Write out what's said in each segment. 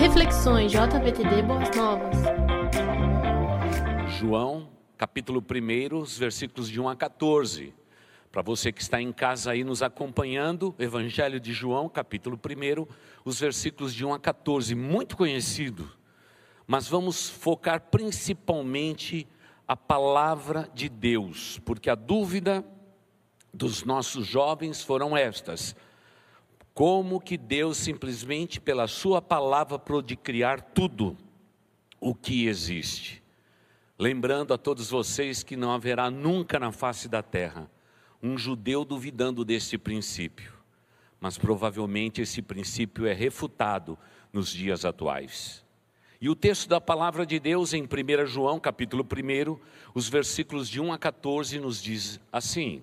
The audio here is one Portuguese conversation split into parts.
Reflexões JVTD Boas Novas. João, capítulo 1, versículos de 1 a 14. Para você que está em casa aí nos acompanhando, Evangelho de João, capítulo 1, os versículos de 1 a 14, muito conhecido. Mas vamos focar principalmente a palavra de Deus, porque a dúvida dos nossos jovens foram estas: como que Deus simplesmente pela sua palavra pôde criar tudo o que existe? Lembrando a todos vocês que não haverá nunca na face da terra um judeu duvidando desse princípio, mas provavelmente esse princípio é refutado nos dias atuais. E o texto da palavra de Deus em 1 João, capítulo 1, os versículos de 1 a 14 nos diz assim: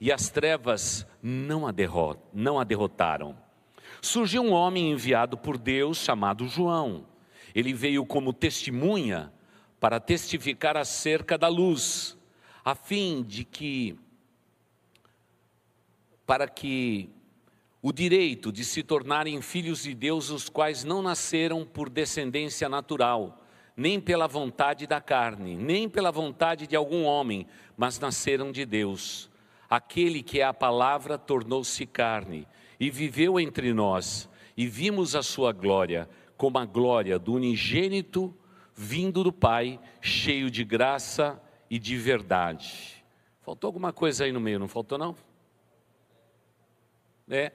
e as trevas não a, não a derrotaram. Surgiu um homem enviado por Deus chamado João. Ele veio como testemunha para testificar acerca da luz, a fim de que, para que o direito de se tornarem filhos de Deus, os quais não nasceram por descendência natural, nem pela vontade da carne, nem pela vontade de algum homem, mas nasceram de Deus. Aquele que é a palavra tornou-se carne e viveu entre nós, e vimos a sua glória, como a glória do unigênito vindo do Pai, cheio de graça e de verdade. Faltou alguma coisa aí no meio, não faltou não? É.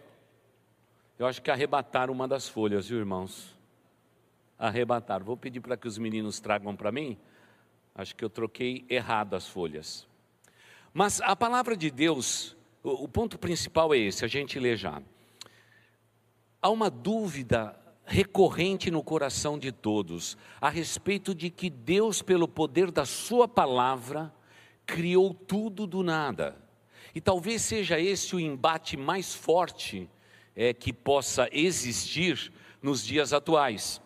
Eu acho que arrebataram uma das folhas, viu, irmãos? Arrebataram. Vou pedir para que os meninos tragam para mim. Acho que eu troquei errado as folhas. Mas a palavra de Deus, o, o ponto principal é esse, a gente lê já. Há uma dúvida recorrente no coração de todos a respeito de que Deus, pelo poder da Sua palavra, criou tudo do nada. E talvez seja esse o embate mais forte é, que possa existir nos dias atuais.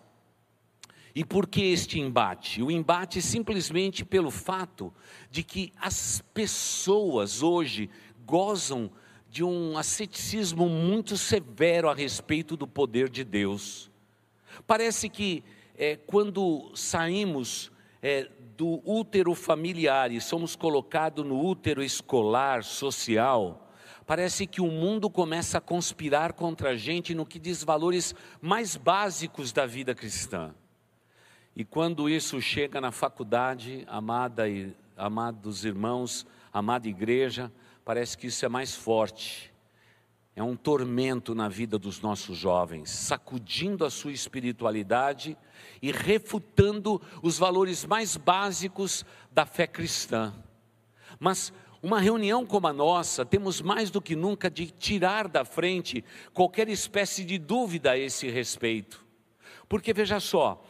E por que este embate? O embate simplesmente pelo fato de que as pessoas hoje gozam de um asceticismo muito severo a respeito do poder de Deus. Parece que é, quando saímos é, do útero familiar e somos colocados no útero escolar, social, parece que o mundo começa a conspirar contra a gente no que diz valores mais básicos da vida cristã. E quando isso chega na faculdade, amada e amados irmãos, amada igreja, parece que isso é mais forte. É um tormento na vida dos nossos jovens, sacudindo a sua espiritualidade e refutando os valores mais básicos da fé cristã. Mas uma reunião como a nossa, temos mais do que nunca de tirar da frente qualquer espécie de dúvida a esse respeito. Porque veja só,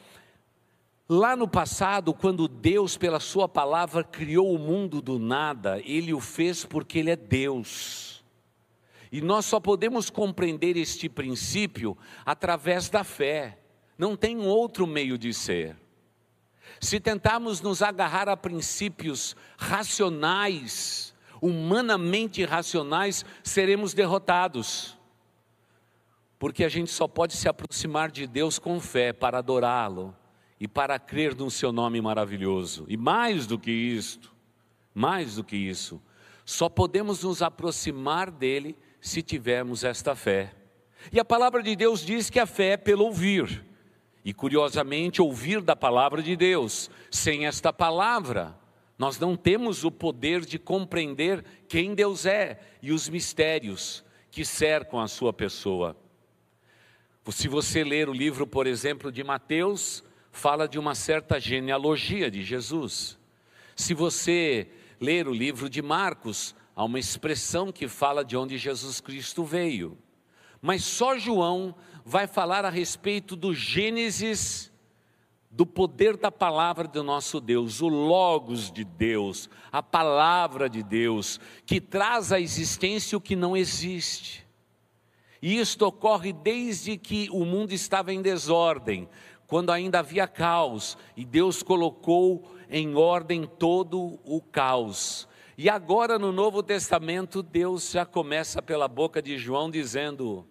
Lá no passado, quando Deus, pela Sua palavra, criou o mundo do nada, Ele o fez porque Ele é Deus. E nós só podemos compreender este princípio através da fé, não tem outro meio de ser. Se tentarmos nos agarrar a princípios racionais, humanamente racionais, seremos derrotados. Porque a gente só pode se aproximar de Deus com fé para adorá-lo e para crer no seu nome maravilhoso. E mais do que isto, mais do que isso, só podemos nos aproximar dele se tivermos esta fé. E a palavra de Deus diz que a fé é pelo ouvir. E curiosamente, ouvir da palavra de Deus. Sem esta palavra, nós não temos o poder de compreender quem Deus é e os mistérios que cercam a sua pessoa. Se você ler o livro, por exemplo, de Mateus, fala de uma certa genealogia de Jesus. Se você ler o livro de Marcos, há uma expressão que fala de onde Jesus Cristo veio. Mas só João vai falar a respeito do Gênesis do poder da palavra do nosso Deus, o Logos de Deus, a palavra de Deus, que traz à existência o que não existe. E isto ocorre desde que o mundo estava em desordem, quando ainda havia caos, e Deus colocou em ordem todo o caos. E agora no Novo Testamento, Deus já começa pela boca de João dizendo: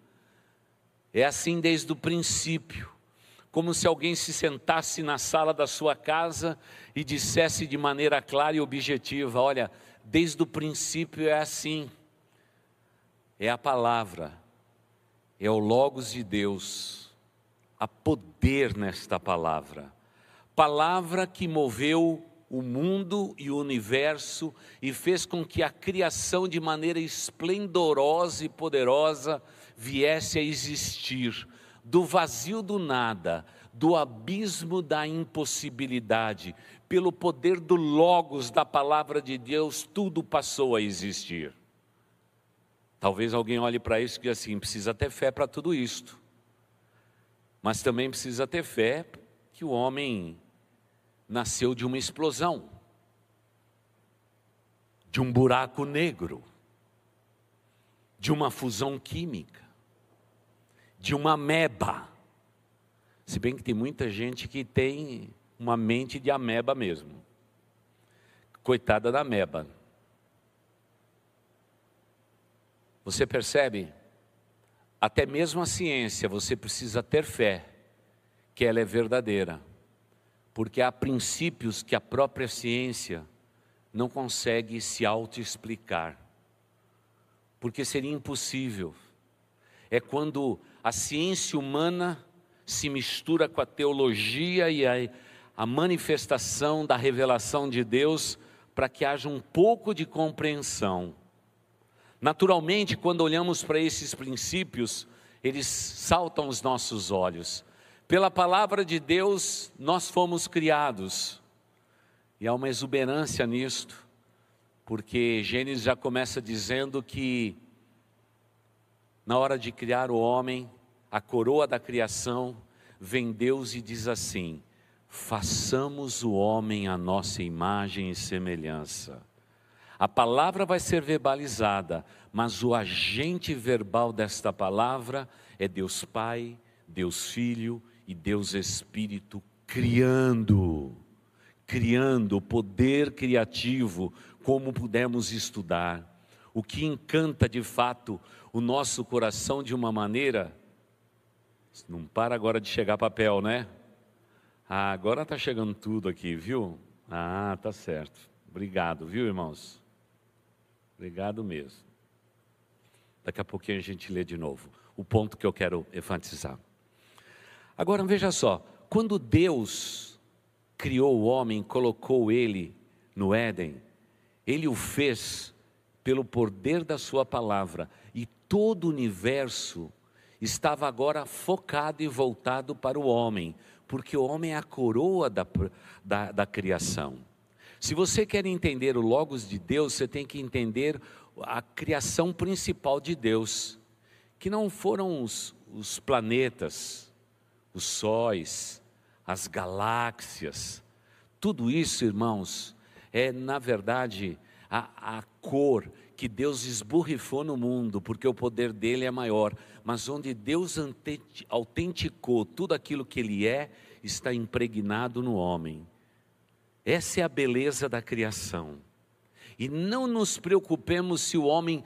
é assim desde o princípio, como se alguém se sentasse na sala da sua casa e dissesse de maneira clara e objetiva: olha, desde o princípio é assim, é a palavra. É o Logos de Deus, há poder nesta palavra, palavra que moveu o mundo e o universo e fez com que a criação, de maneira esplendorosa e poderosa, viesse a existir, do vazio do nada, do abismo da impossibilidade, pelo poder do Logos da palavra de Deus, tudo passou a existir. Talvez alguém olhe para isso e diga assim: precisa ter fé para tudo isto. Mas também precisa ter fé que o homem nasceu de uma explosão, de um buraco negro, de uma fusão química, de uma ameba. Se bem que tem muita gente que tem uma mente de ameba mesmo. Coitada da ameba. Você percebe? Até mesmo a ciência, você precisa ter fé que ela é verdadeira, porque há princípios que a própria ciência não consegue se auto-explicar, porque seria impossível. É quando a ciência humana se mistura com a teologia e a, a manifestação da revelação de Deus para que haja um pouco de compreensão. Naturalmente, quando olhamos para esses princípios, eles saltam aos nossos olhos. Pela palavra de Deus, nós fomos criados. E há uma exuberância nisto, porque Gênesis já começa dizendo que, na hora de criar o homem, a coroa da criação, vem Deus e diz assim: façamos o homem à nossa imagem e semelhança. A palavra vai ser verbalizada, mas o agente verbal desta palavra é Deus Pai, Deus Filho e Deus Espírito criando, criando o poder criativo, como pudemos estudar. O que encanta de fato o nosso coração de uma maneira. Não para agora de chegar papel, né? Ah, agora está chegando tudo aqui, viu? Ah, tá certo. Obrigado, viu, irmãos? Obrigado mesmo. Daqui a pouquinho a gente lê de novo o ponto que eu quero enfatizar. Agora veja só, quando Deus criou o homem, colocou ele no Éden, ele o fez pelo poder da sua palavra e todo o universo estava agora focado e voltado para o homem, porque o homem é a coroa da, da, da criação. Se você quer entender o Logos de Deus, você tem que entender a criação principal de Deus, que não foram os, os planetas, os sóis, as galáxias. Tudo isso, irmãos, é na verdade a, a cor que Deus esburrifou no mundo, porque o poder dele é maior, mas onde Deus autenticou tudo aquilo que ele é, está impregnado no homem. Essa é a beleza da criação. E não nos preocupemos se o homem,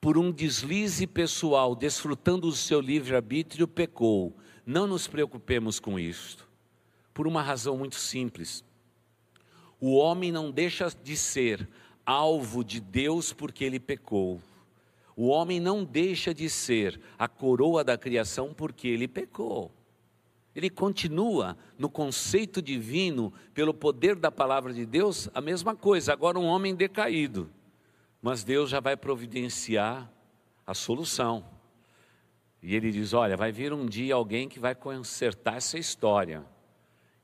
por um deslize pessoal, desfrutando do seu livre-arbítrio, pecou. Não nos preocupemos com isto. Por uma razão muito simples. O homem não deixa de ser alvo de Deus porque ele pecou. O homem não deixa de ser a coroa da criação porque ele pecou ele continua no conceito divino, pelo poder da palavra de Deus, a mesma coisa, agora um homem decaído. Mas Deus já vai providenciar a solução. E ele diz: Olha, vai vir um dia alguém que vai consertar essa história.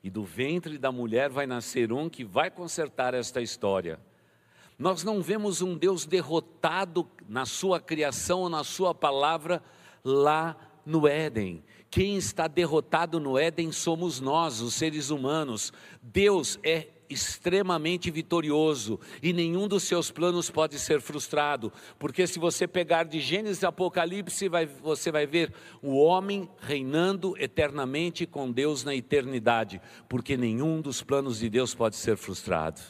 E do ventre da mulher vai nascer um que vai consertar esta história. Nós não vemos um Deus derrotado na sua criação ou na sua palavra lá no Éden. Quem está derrotado no Éden somos nós, os seres humanos. Deus é extremamente vitorioso e nenhum dos seus planos pode ser frustrado, porque se você pegar de Gênesis e Apocalipse, vai, você vai ver o homem reinando eternamente com Deus na eternidade, porque nenhum dos planos de Deus pode ser frustrado.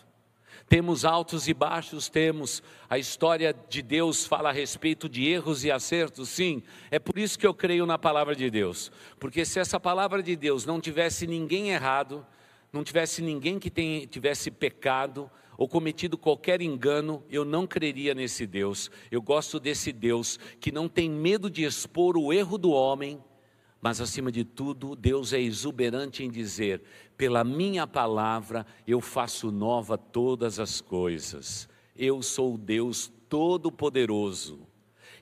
Temos altos e baixos, temos. A história de Deus fala a respeito de erros e acertos, sim. É por isso que eu creio na palavra de Deus. Porque se essa palavra de Deus não tivesse ninguém errado, não tivesse ninguém que tivesse pecado ou cometido qualquer engano, eu não creria nesse Deus. Eu gosto desse Deus que não tem medo de expor o erro do homem, mas acima de tudo, Deus é exuberante em dizer: pela minha palavra eu faço nova todas as coisas. Eu sou o Deus Todo-Poderoso.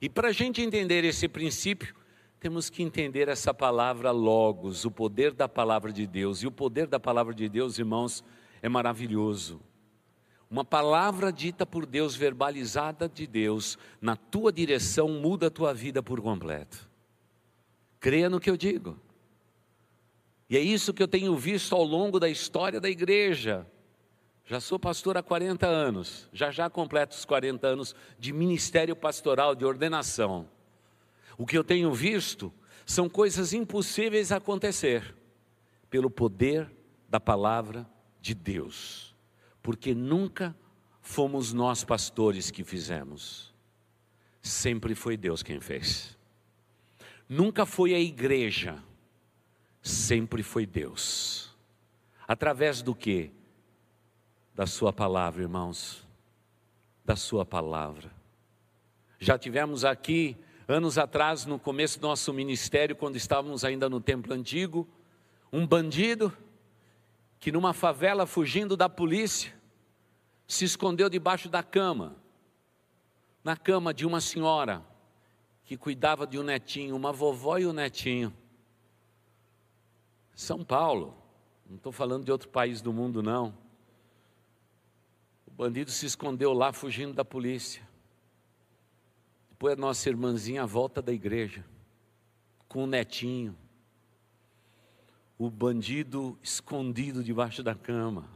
E para a gente entender esse princípio, temos que entender essa palavra logos, o poder da palavra de Deus. E o poder da palavra de Deus, irmãos, é maravilhoso. Uma palavra dita por Deus, verbalizada de Deus, na tua direção, muda a tua vida por completo. Creia no que eu digo. E é isso que eu tenho visto ao longo da história da igreja. Já sou pastor há 40 anos, já já completo os 40 anos de ministério pastoral, de ordenação. O que eu tenho visto são coisas impossíveis a acontecer pelo poder da palavra de Deus, porque nunca fomos nós pastores que fizemos, sempre foi Deus quem fez. Nunca foi a igreja, sempre foi Deus. Através do que? Da Sua palavra, irmãos, da Sua palavra. Já tivemos aqui Anos atrás, no começo do nosso ministério, quando estávamos ainda no templo antigo, um bandido que numa favela fugindo da polícia, se escondeu debaixo da cama, na cama de uma senhora que cuidava de um netinho, uma vovó e um netinho. São Paulo, não estou falando de outro país do mundo, não. O bandido se escondeu lá fugindo da polícia. Depois a nossa irmãzinha volta da igreja, com o netinho, o bandido escondido debaixo da cama.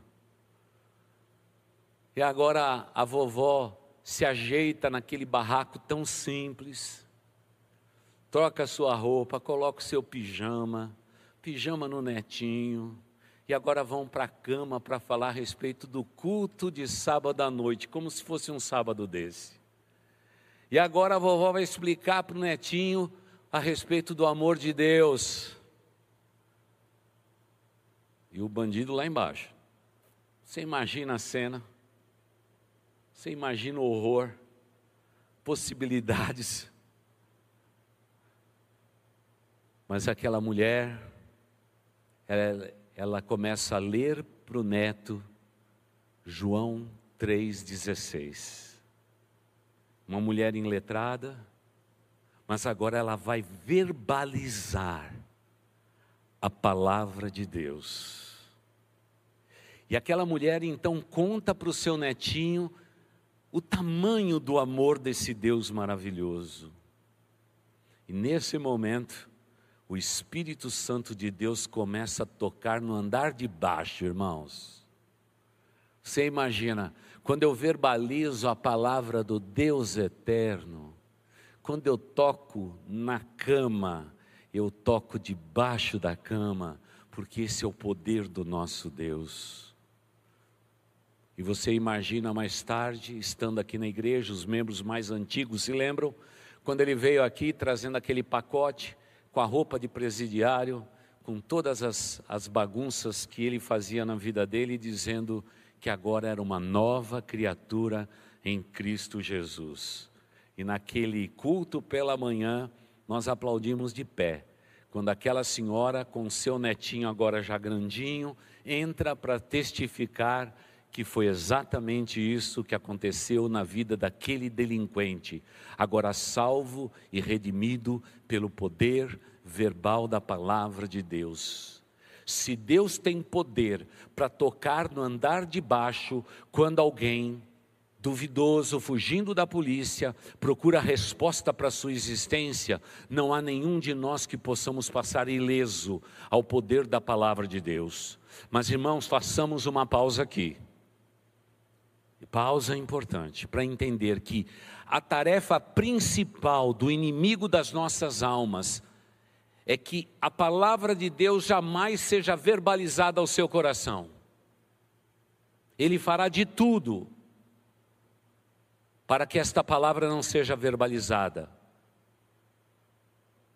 E agora a vovó se ajeita naquele barraco tão simples, troca sua roupa, coloca o seu pijama, pijama no netinho, e agora vão para a cama para falar a respeito do culto de sábado à noite, como se fosse um sábado desse. E agora a vovó vai explicar para o netinho a respeito do amor de Deus. E o bandido lá embaixo. Você imagina a cena? Você imagina o horror, possibilidades. Mas aquela mulher, ela, ela começa a ler para o neto João 3,16 uma mulher inletrada, mas agora ela vai verbalizar a palavra de Deus. E aquela mulher então conta para o seu netinho o tamanho do amor desse Deus maravilhoso. E nesse momento, o Espírito Santo de Deus começa a tocar no andar de baixo, irmãos. Você imagina, quando eu verbalizo a palavra do Deus eterno, quando eu toco na cama, eu toco debaixo da cama, porque esse é o poder do nosso Deus. E você imagina mais tarde, estando aqui na igreja, os membros mais antigos se lembram, quando ele veio aqui trazendo aquele pacote com a roupa de presidiário, com todas as, as bagunças que ele fazia na vida dele, dizendo: que agora era uma nova criatura em Cristo Jesus. E naquele culto pela manhã, nós aplaudimos de pé, quando aquela senhora, com seu netinho agora já grandinho, entra para testificar que foi exatamente isso que aconteceu na vida daquele delinquente, agora salvo e redimido pelo poder verbal da palavra de Deus. Se Deus tem poder para tocar no andar de baixo quando alguém duvidoso, fugindo da polícia, procura resposta para sua existência, não há nenhum de nós que possamos passar ileso ao poder da palavra de Deus. Mas irmãos, façamos uma pausa aqui. Pausa importante para entender que a tarefa principal do inimigo das nossas almas é que a palavra de Deus jamais seja verbalizada ao seu coração. Ele fará de tudo para que esta palavra não seja verbalizada.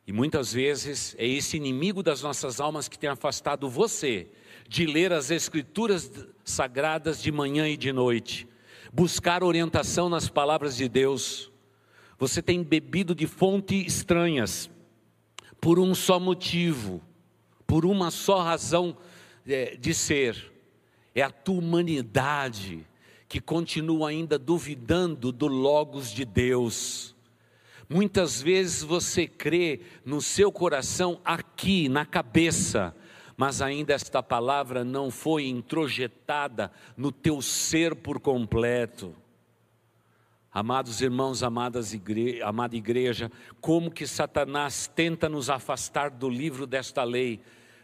E muitas vezes é esse inimigo das nossas almas que tem afastado você de ler as Escrituras sagradas de manhã e de noite, buscar orientação nas palavras de Deus. Você tem bebido de fontes estranhas, por um só motivo, por uma só razão é, de ser, é a tua humanidade que continua ainda duvidando do Logos de Deus. Muitas vezes você crê no seu coração aqui, na cabeça, mas ainda esta palavra não foi introjetada no teu ser por completo. Amados irmãos, amadas igre... amada igreja, como que Satanás tenta nos afastar do livro desta lei,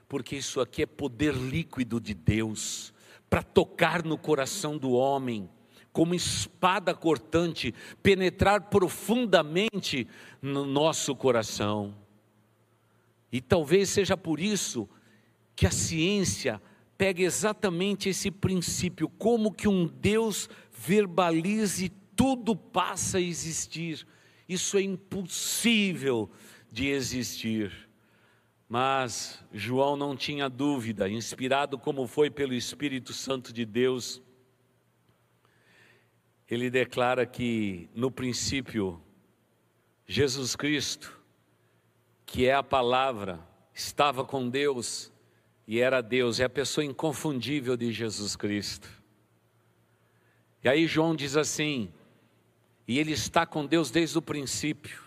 porque isso aqui é poder líquido de Deus para tocar no coração do homem, como espada cortante, penetrar profundamente no nosso coração. E talvez seja por isso que a ciência pega exatamente esse princípio, como que um Deus verbalize tudo passa a existir. Isso é impossível de existir. Mas João não tinha dúvida, inspirado como foi pelo Espírito Santo de Deus, ele declara que no princípio Jesus Cristo, que é a palavra, estava com Deus e era Deus, é a pessoa inconfundível de Jesus Cristo. E aí João diz assim: e ele está com Deus desde o princípio.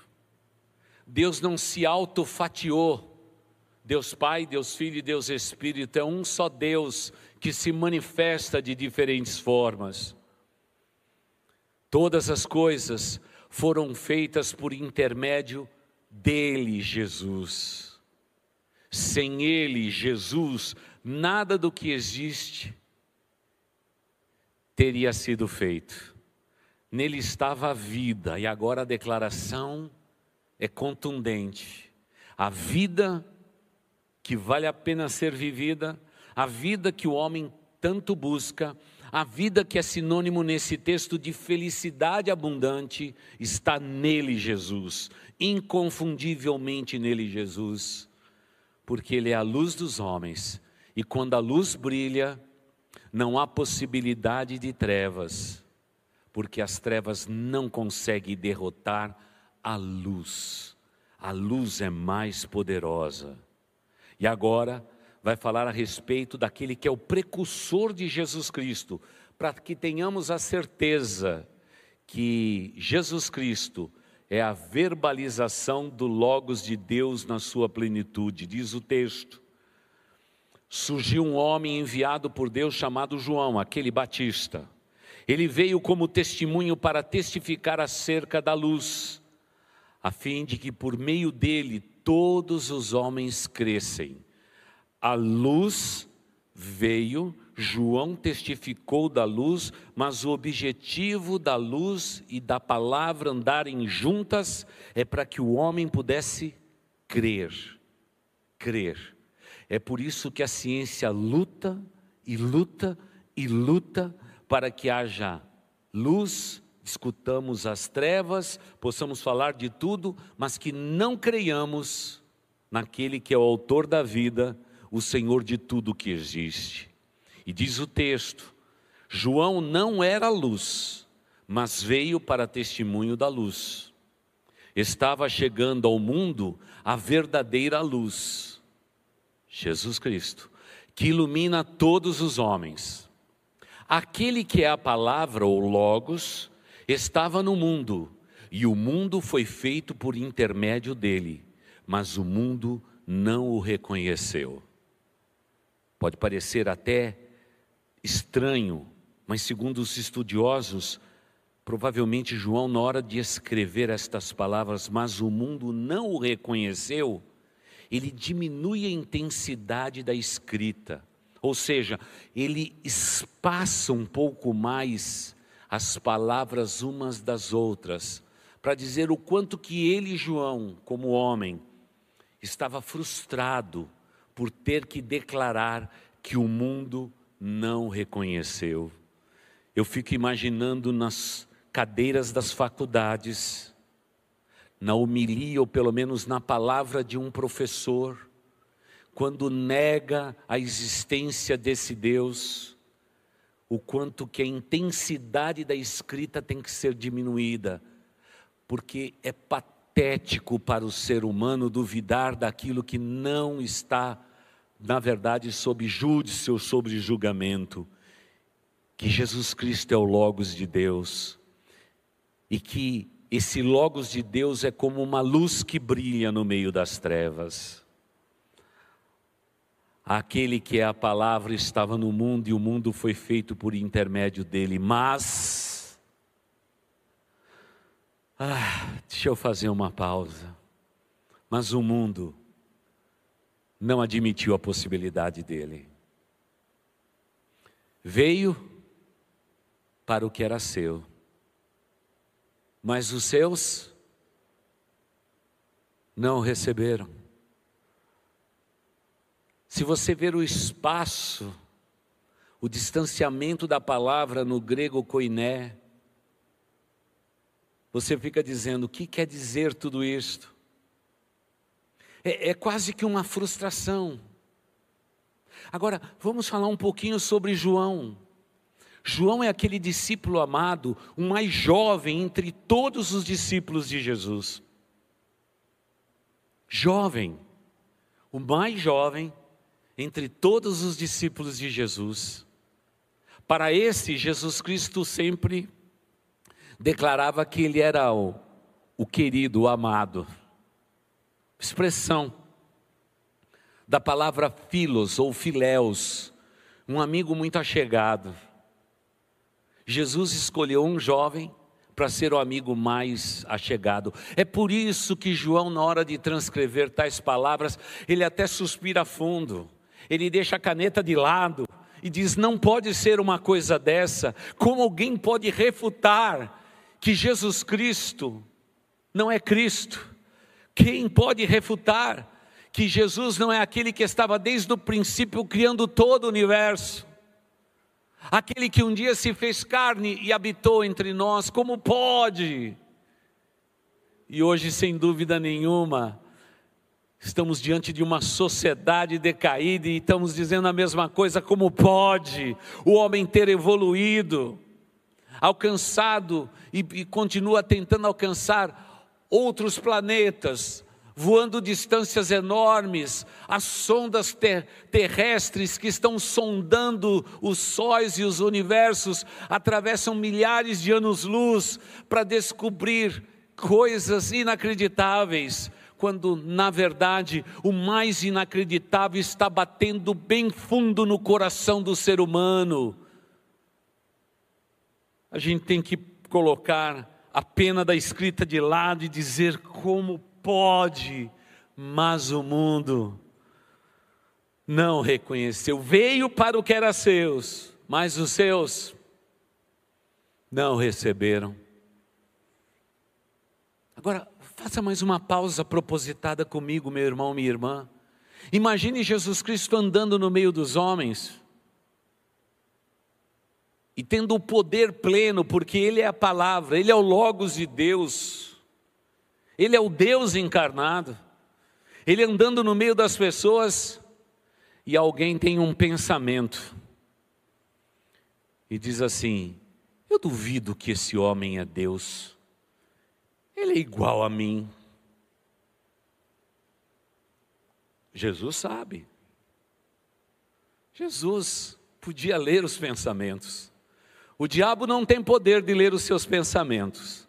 Deus não se autofatiou Deus Pai, Deus Filho e Deus Espírito é um só Deus que se manifesta de diferentes formas. Todas as coisas foram feitas por intermédio dele, Jesus. Sem ele, Jesus, nada do que existe teria sido feito. Nele estava a vida, e agora a declaração é contundente. A vida que vale a pena ser vivida, a vida que o homem tanto busca, a vida que é sinônimo nesse texto de felicidade abundante, está nele Jesus, inconfundivelmente nele Jesus, porque ele é a luz dos homens, e quando a luz brilha, não há possibilidade de trevas, porque as trevas não conseguem derrotar a luz. A luz é mais poderosa. E agora vai falar a respeito daquele que é o precursor de Jesus Cristo, para que tenhamos a certeza que Jesus Cristo é a verbalização do Logos de Deus na sua plenitude, diz o texto. Surgiu um homem enviado por Deus chamado João, aquele Batista. Ele veio como testemunho para testificar acerca da luz, a fim de que por meio dele todos os homens crescem. A luz veio, João testificou da luz, mas o objetivo da luz e da palavra andarem juntas é para que o homem pudesse crer. Crer. É por isso que a ciência luta e luta e luta para que haja luz, discutamos as trevas, possamos falar de tudo, mas que não creiamos naquele que é o autor da vida, o Senhor de tudo que existe. E diz o texto: João não era luz, mas veio para testemunho da luz. Estava chegando ao mundo a verdadeira luz, Jesus Cristo, que ilumina todos os homens. Aquele que é a palavra ou Logos, estava no mundo, e o mundo foi feito por intermédio dele, mas o mundo não o reconheceu. Pode parecer até estranho, mas segundo os estudiosos, provavelmente João, na hora de escrever estas palavras, mas o mundo não o reconheceu, ele diminui a intensidade da escrita, ou seja, ele espaça um pouco mais as palavras umas das outras, para dizer o quanto que ele, João, como homem, estava frustrado por ter que declarar que o mundo não reconheceu. Eu fico imaginando nas cadeiras das faculdades, na homilia ou pelo menos na palavra de um professor, quando nega a existência desse Deus, o quanto que a intensidade da escrita tem que ser diminuída, porque é patético para o ser humano duvidar daquilo que não está, na verdade, sob júdice ou sobre julgamento, que Jesus Cristo é o Logos de Deus e que esse Logos de Deus é como uma luz que brilha no meio das trevas. Aquele que é a palavra estava no mundo e o mundo foi feito por intermédio dele, mas. Ah, deixa eu fazer uma pausa. Mas o mundo não admitiu a possibilidade dele. Veio para o que era seu mas os seus não receberam. Se você ver o espaço, o distanciamento da palavra no grego koiné, você fica dizendo: o que quer dizer tudo isto? É, é quase que uma frustração. Agora, vamos falar um pouquinho sobre João. João é aquele discípulo amado, o mais jovem entre todos os discípulos de Jesus. Jovem, o mais jovem entre todos os discípulos de Jesus. Para esse, Jesus Cristo sempre declarava que ele era o, o querido, o amado. Expressão da palavra filos ou filéus, um amigo muito achegado. Jesus escolheu um jovem para ser o amigo mais achegado. É por isso que João, na hora de transcrever tais palavras, ele até suspira fundo, ele deixa a caneta de lado e diz: não pode ser uma coisa dessa. Como alguém pode refutar que Jesus Cristo não é Cristo? Quem pode refutar que Jesus não é aquele que estava desde o princípio criando todo o universo? aquele que um dia se fez carne e habitou entre nós, como pode? E hoje, sem dúvida nenhuma, estamos diante de uma sociedade decaída e estamos dizendo a mesma coisa: como pode o homem ter evoluído, alcançado e, e continua tentando alcançar outros planetas, voando distâncias enormes, as sondas ter terrestres que estão sondando os sóis e os universos atravessam milhares de anos-luz para descobrir coisas inacreditáveis, quando na verdade o mais inacreditável está batendo bem fundo no coração do ser humano. A gente tem que colocar a pena da escrita de lado e dizer como pode, mas o mundo não reconheceu. Veio para o que era seus, mas os seus não receberam. Agora, faça mais uma pausa propositada comigo, meu irmão, minha irmã. Imagine Jesus Cristo andando no meio dos homens e tendo o poder pleno, porque Ele é a palavra, Ele é o Logos de Deus. Ele é o Deus encarnado. Ele andando no meio das pessoas e alguém tem um pensamento e diz assim: Eu duvido que esse homem é Deus. Ele é igual a mim. Jesus sabe. Jesus podia ler os pensamentos. O diabo não tem poder de ler os seus pensamentos.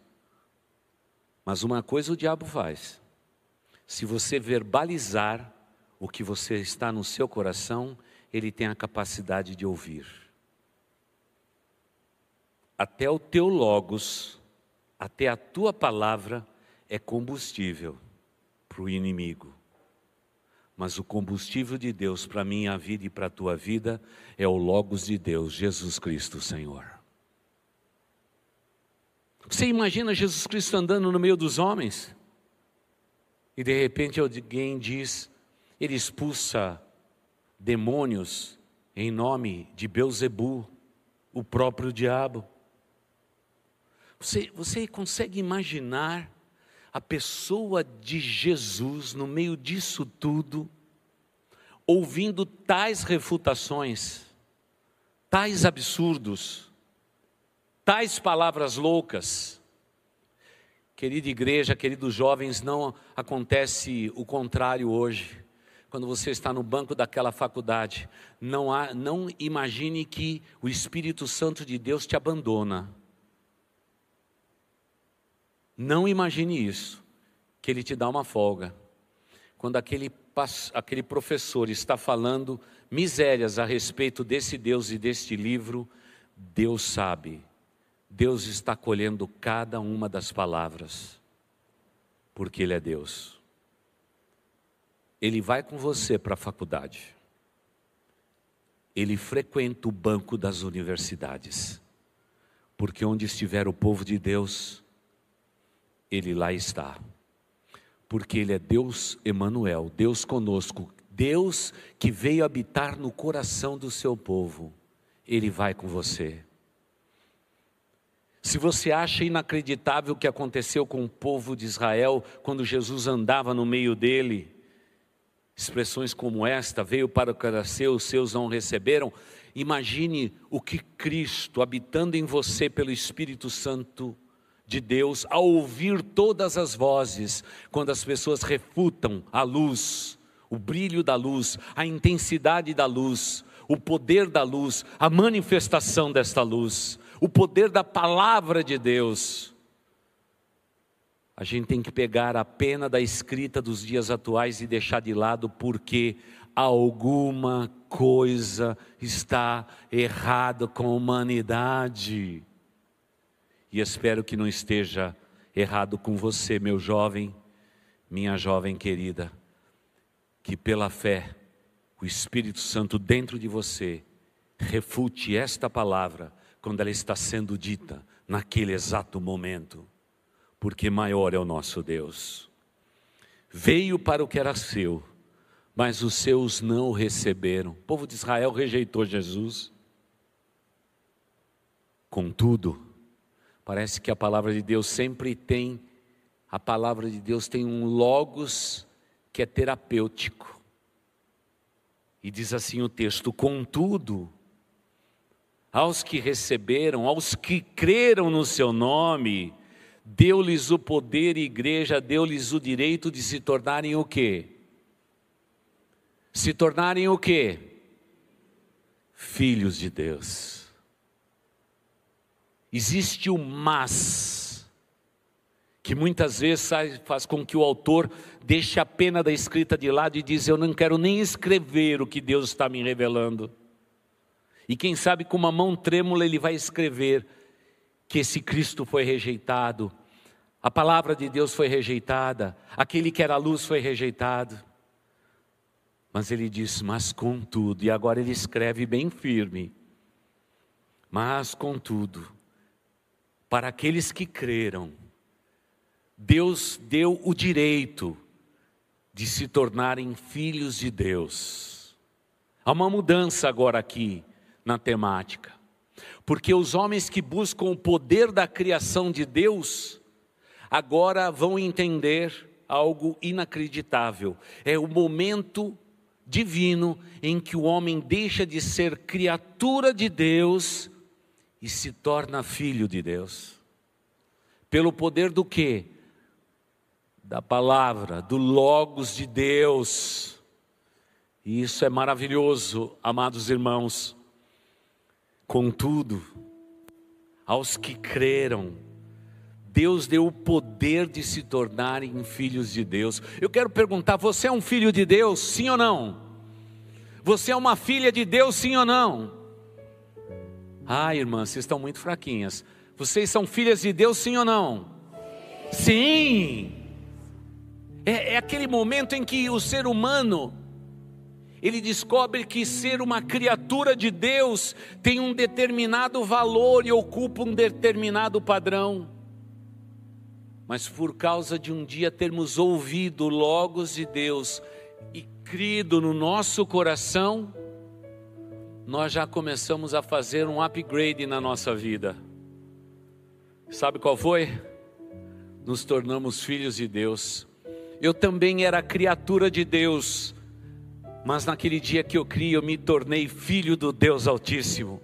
Mas uma coisa o diabo faz: se você verbalizar o que você está no seu coração, ele tem a capacidade de ouvir. até o teu logos, até a tua palavra é combustível para o inimigo. Mas o combustível de Deus para a minha vida e para a tua vida é o Logos de Deus, Jesus Cristo, Senhor. Você imagina Jesus Cristo andando no meio dos homens? E de repente alguém diz, ele expulsa demônios em nome de Beuzebu, o próprio diabo. Você, você consegue imaginar a pessoa de Jesus no meio disso tudo, ouvindo tais refutações, tais absurdos, tais palavras loucas? Querida igreja, queridos jovens, não acontece o contrário hoje. Quando você está no banco daquela faculdade, não, há, não imagine que o Espírito Santo de Deus te abandona. Não imagine isso, que ele te dá uma folga. Quando aquele, aquele professor está falando misérias a respeito desse Deus e deste livro, Deus sabe Deus está colhendo cada uma das palavras, porque Ele é Deus. Ele vai com você para a faculdade, ele frequenta o banco das universidades, porque onde estiver o povo de Deus, Ele lá está, porque Ele é Deus Emanuel, Deus conosco, Deus que veio habitar no coração do seu povo, Ele vai com você. Se você acha inacreditável o que aconteceu com o povo de Israel quando Jesus andava no meio dele, expressões como esta, veio para o seu, os seus não receberam, imagine o que Cristo, habitando em você pelo Espírito Santo de Deus, ao ouvir todas as vozes, quando as pessoas refutam a luz, o brilho da luz, a intensidade da luz, o poder da luz, a manifestação desta luz o poder da palavra de Deus. A gente tem que pegar a pena da escrita dos dias atuais e deixar de lado, porque alguma coisa está errada com a humanidade. E espero que não esteja errado com você, meu jovem, minha jovem querida, que pela fé, o Espírito Santo dentro de você refute esta palavra quando ela está sendo dita naquele exato momento, porque maior é o nosso Deus. Veio para o que era seu, mas os seus não o receberam. O povo de Israel rejeitou Jesus. Contudo, parece que a palavra de Deus sempre tem, a palavra de Deus tem um logos que é terapêutico. E diz assim o texto: contudo, aos que receberam, aos que creram no seu nome, deu-lhes o poder, igreja, deu-lhes o direito de se tornarem o quê? Se tornarem o quê? Filhos de Deus. Existe o mas, que muitas vezes faz com que o autor deixe a pena da escrita de lado e diz: Eu não quero nem escrever o que Deus está me revelando. E quem sabe com uma mão trêmula ele vai escrever que esse Cristo foi rejeitado, a palavra de Deus foi rejeitada, aquele que era luz foi rejeitado. Mas ele diz, mas contudo, e agora ele escreve bem firme, mas contudo, para aqueles que creram, Deus deu o direito de se tornarem filhos de Deus. Há uma mudança agora aqui na temática. Porque os homens que buscam o poder da criação de Deus, agora vão entender algo inacreditável. É o momento divino em que o homem deixa de ser criatura de Deus e se torna filho de Deus. Pelo poder do que? Da palavra, do Logos de Deus. E isso é maravilhoso, amados irmãos. Contudo, aos que creram, Deus deu o poder de se tornarem filhos de Deus. Eu quero perguntar: você é um filho de Deus, sim ou não? Você é uma filha de Deus, sim ou não? Ah, irmãs, vocês estão muito fraquinhas. Vocês são filhas de Deus, sim ou não? Sim. É, é aquele momento em que o ser humano ele descobre que ser uma criatura de Deus tem um determinado valor e ocupa um determinado padrão. Mas por causa de um dia termos ouvido Logos de Deus e crido no nosso coração, nós já começamos a fazer um upgrade na nossa vida. Sabe qual foi? Nos tornamos filhos de Deus. Eu também era criatura de Deus mas naquele dia que eu criei, eu me tornei filho do Deus Altíssimo.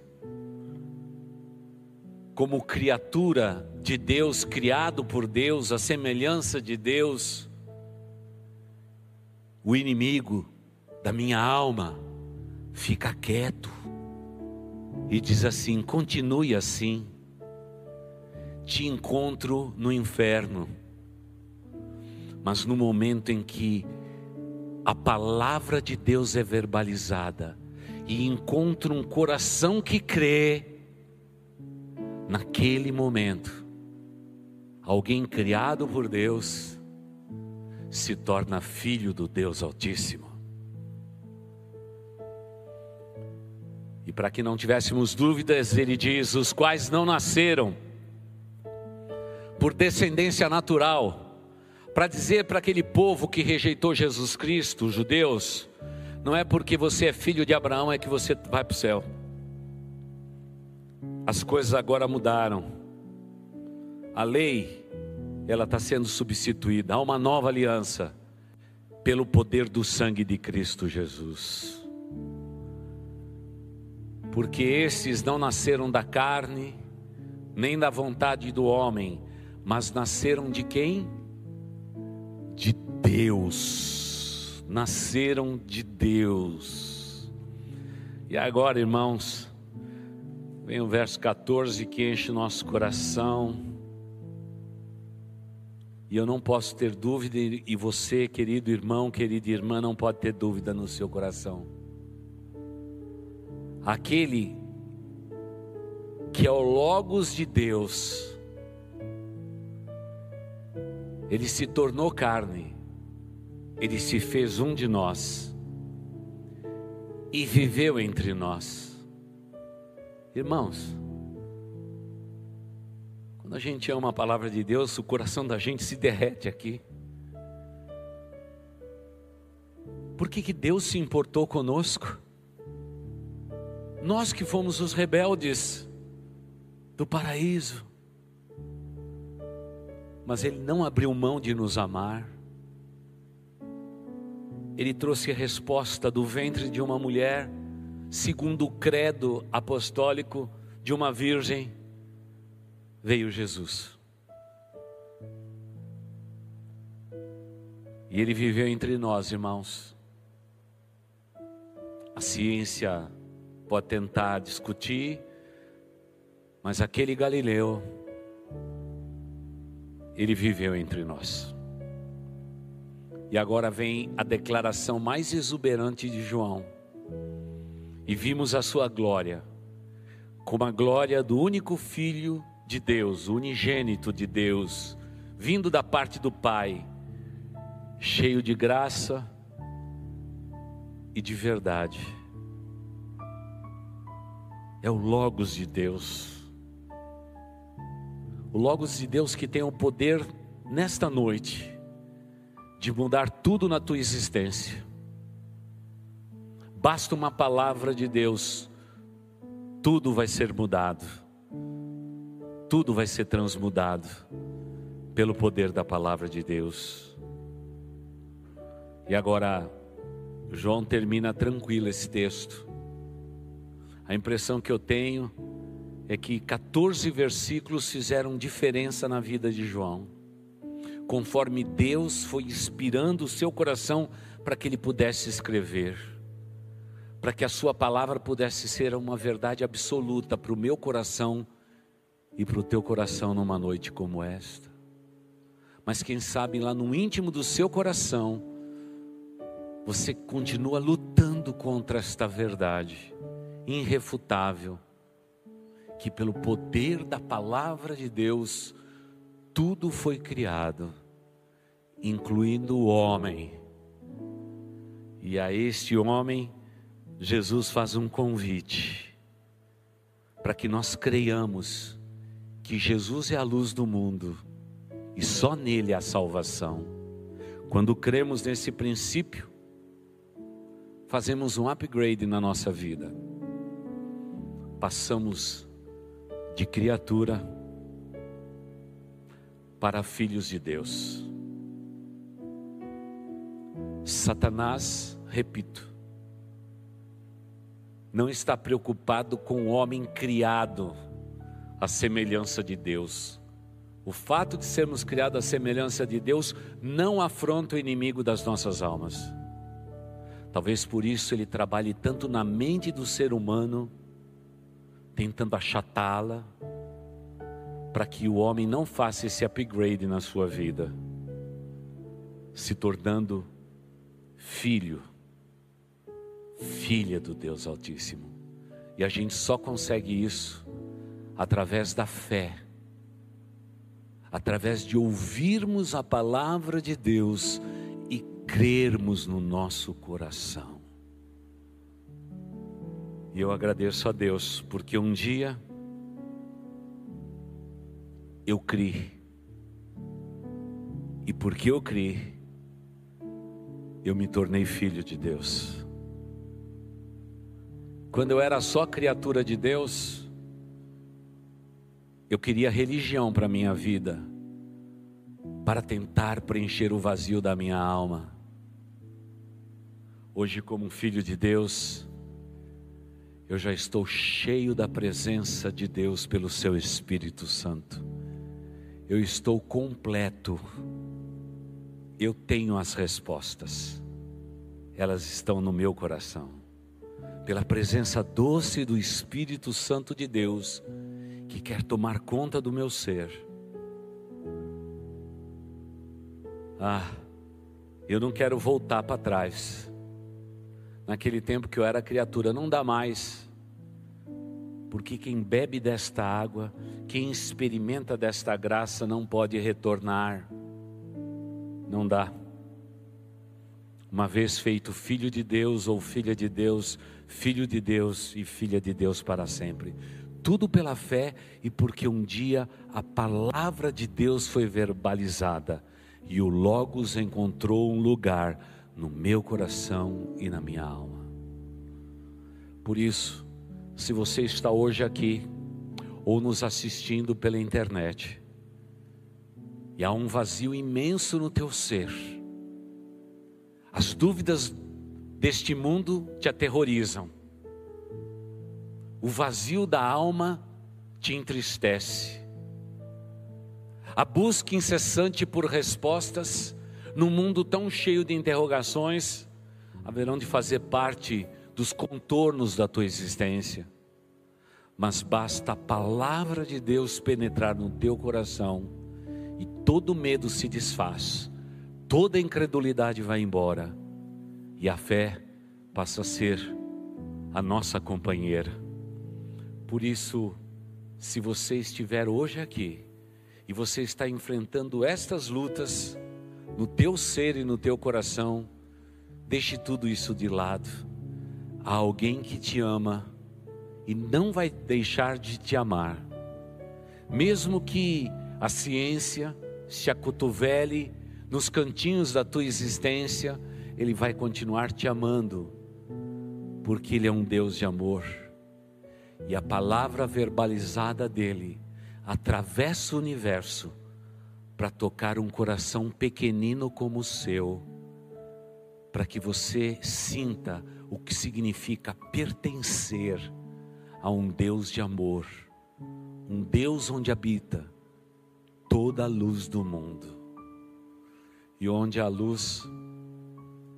Como criatura de Deus, criado por Deus, a semelhança de Deus, o inimigo da minha alma fica quieto e diz assim: continue assim, te encontro no inferno. Mas no momento em que a palavra de Deus é verbalizada e encontra um coração que crê, naquele momento, alguém criado por Deus se torna filho do Deus Altíssimo. E para que não tivéssemos dúvidas, ele diz: os quais não nasceram por descendência natural, para dizer para aquele povo que rejeitou Jesus Cristo, os judeus, não é porque você é filho de Abraão é que você vai para o céu. As coisas agora mudaram. A lei, ela está sendo substituída. Há uma nova aliança pelo poder do sangue de Cristo Jesus. Porque esses não nasceram da carne, nem da vontade do homem, mas nasceram de quem? De Deus, nasceram de Deus. E agora, irmãos, vem o verso 14 que enche nosso coração. E eu não posso ter dúvida, e você, querido irmão, querida irmã, não pode ter dúvida no seu coração. Aquele que é o Logos de Deus, ele se tornou carne, ele se fez um de nós e viveu entre nós. Irmãos, quando a gente ama a palavra de Deus, o coração da gente se derrete aqui. Por que, que Deus se importou conosco? Nós que fomos os rebeldes do paraíso mas Ele não abriu mão de nos amar. Ele trouxe a resposta do ventre de uma mulher, segundo o credo apostólico de uma virgem, veio Jesus. E ele viveu entre nós, irmãos. A ciência pode tentar discutir, mas aquele Galileu, ele viveu entre nós. E agora vem a declaração mais exuberante de João. E vimos a sua glória, como a glória do único Filho de Deus, o unigênito de Deus, vindo da parte do Pai, cheio de graça e de verdade. É o Logos de Deus Logos de Deus que tem o poder nesta noite de mudar tudo na tua existência. Basta uma palavra de Deus, tudo vai ser mudado, tudo vai ser transmudado pelo poder da palavra de Deus. E agora, João termina tranquilo esse texto. A impressão que eu tenho é que 14 versículos fizeram diferença na vida de João, conforme Deus foi inspirando o seu coração para que ele pudesse escrever, para que a sua palavra pudesse ser uma verdade absoluta para o meu coração e para o teu coração numa noite como esta. Mas quem sabe lá no íntimo do seu coração, você continua lutando contra esta verdade irrefutável que pelo poder da palavra de Deus, tudo foi criado, incluindo o homem. E a este homem, Jesus faz um convite para que nós creiamos que Jesus é a luz do mundo e só nele há salvação. Quando cremos nesse princípio, fazemos um upgrade na nossa vida. Passamos de criatura para filhos de Deus. Satanás, repito, não está preocupado com o homem criado à semelhança de Deus. O fato de sermos criados à semelhança de Deus não afronta o inimigo das nossas almas. Talvez por isso ele trabalhe tanto na mente do ser humano, tentando achatá-la, para que o homem não faça esse upgrade na sua vida, se tornando filho, filha do Deus Altíssimo. E a gente só consegue isso através da fé, através de ouvirmos a palavra de Deus e crermos no nosso coração. E eu agradeço a Deus, porque um dia eu criei. E porque eu criei, eu me tornei filho de Deus. Quando eu era só criatura de Deus, eu queria religião para minha vida, para tentar preencher o vazio da minha alma. Hoje, como filho de Deus, eu já estou cheio da presença de Deus pelo seu Espírito Santo. Eu estou completo, eu tenho as respostas, elas estão no meu coração, pela presença doce do Espírito Santo de Deus, que quer tomar conta do meu ser. Ah, eu não quero voltar para trás, naquele tempo que eu era criatura, não dá mais porque quem bebe desta água, quem experimenta desta graça, não pode retornar. Não dá. Uma vez feito filho de Deus ou filha de Deus, filho de Deus e filha de Deus para sempre. Tudo pela fé e porque um dia a palavra de Deus foi verbalizada e o Logos encontrou um lugar no meu coração e na minha alma. Por isso, se você está hoje aqui ou nos assistindo pela internet e há um vazio imenso no teu ser, as dúvidas deste mundo te aterrorizam, o vazio da alma te entristece, a busca incessante por respostas num mundo tão cheio de interrogações haverão de fazer parte dos contornos da tua existência, mas basta a palavra de Deus penetrar no teu coração e todo medo se desfaz, toda incredulidade vai embora e a fé passa a ser a nossa companheira. Por isso, se você estiver hoje aqui e você está enfrentando estas lutas no teu ser e no teu coração, deixe tudo isso de lado. Há alguém que te ama e não vai deixar de te amar, mesmo que a ciência se acotovele nos cantinhos da tua existência, Ele vai continuar te amando, porque Ele é um Deus de amor, e a palavra verbalizada dEle atravessa o universo para tocar um coração pequenino como o seu, para que você sinta o que significa pertencer a um Deus de amor, um Deus onde habita toda a luz do mundo. E onde a luz,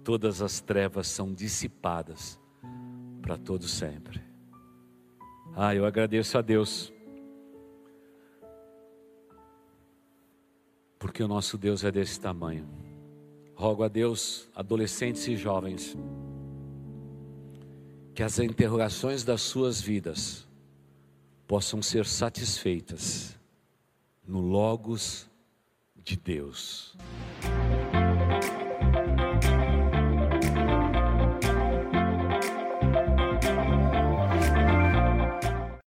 todas as trevas são dissipadas para todo sempre. Ah, eu agradeço a Deus. Porque o nosso Deus é desse tamanho. Rogo a Deus, adolescentes e jovens, que as interrogações das suas vidas possam ser satisfeitas no Logos de Deus.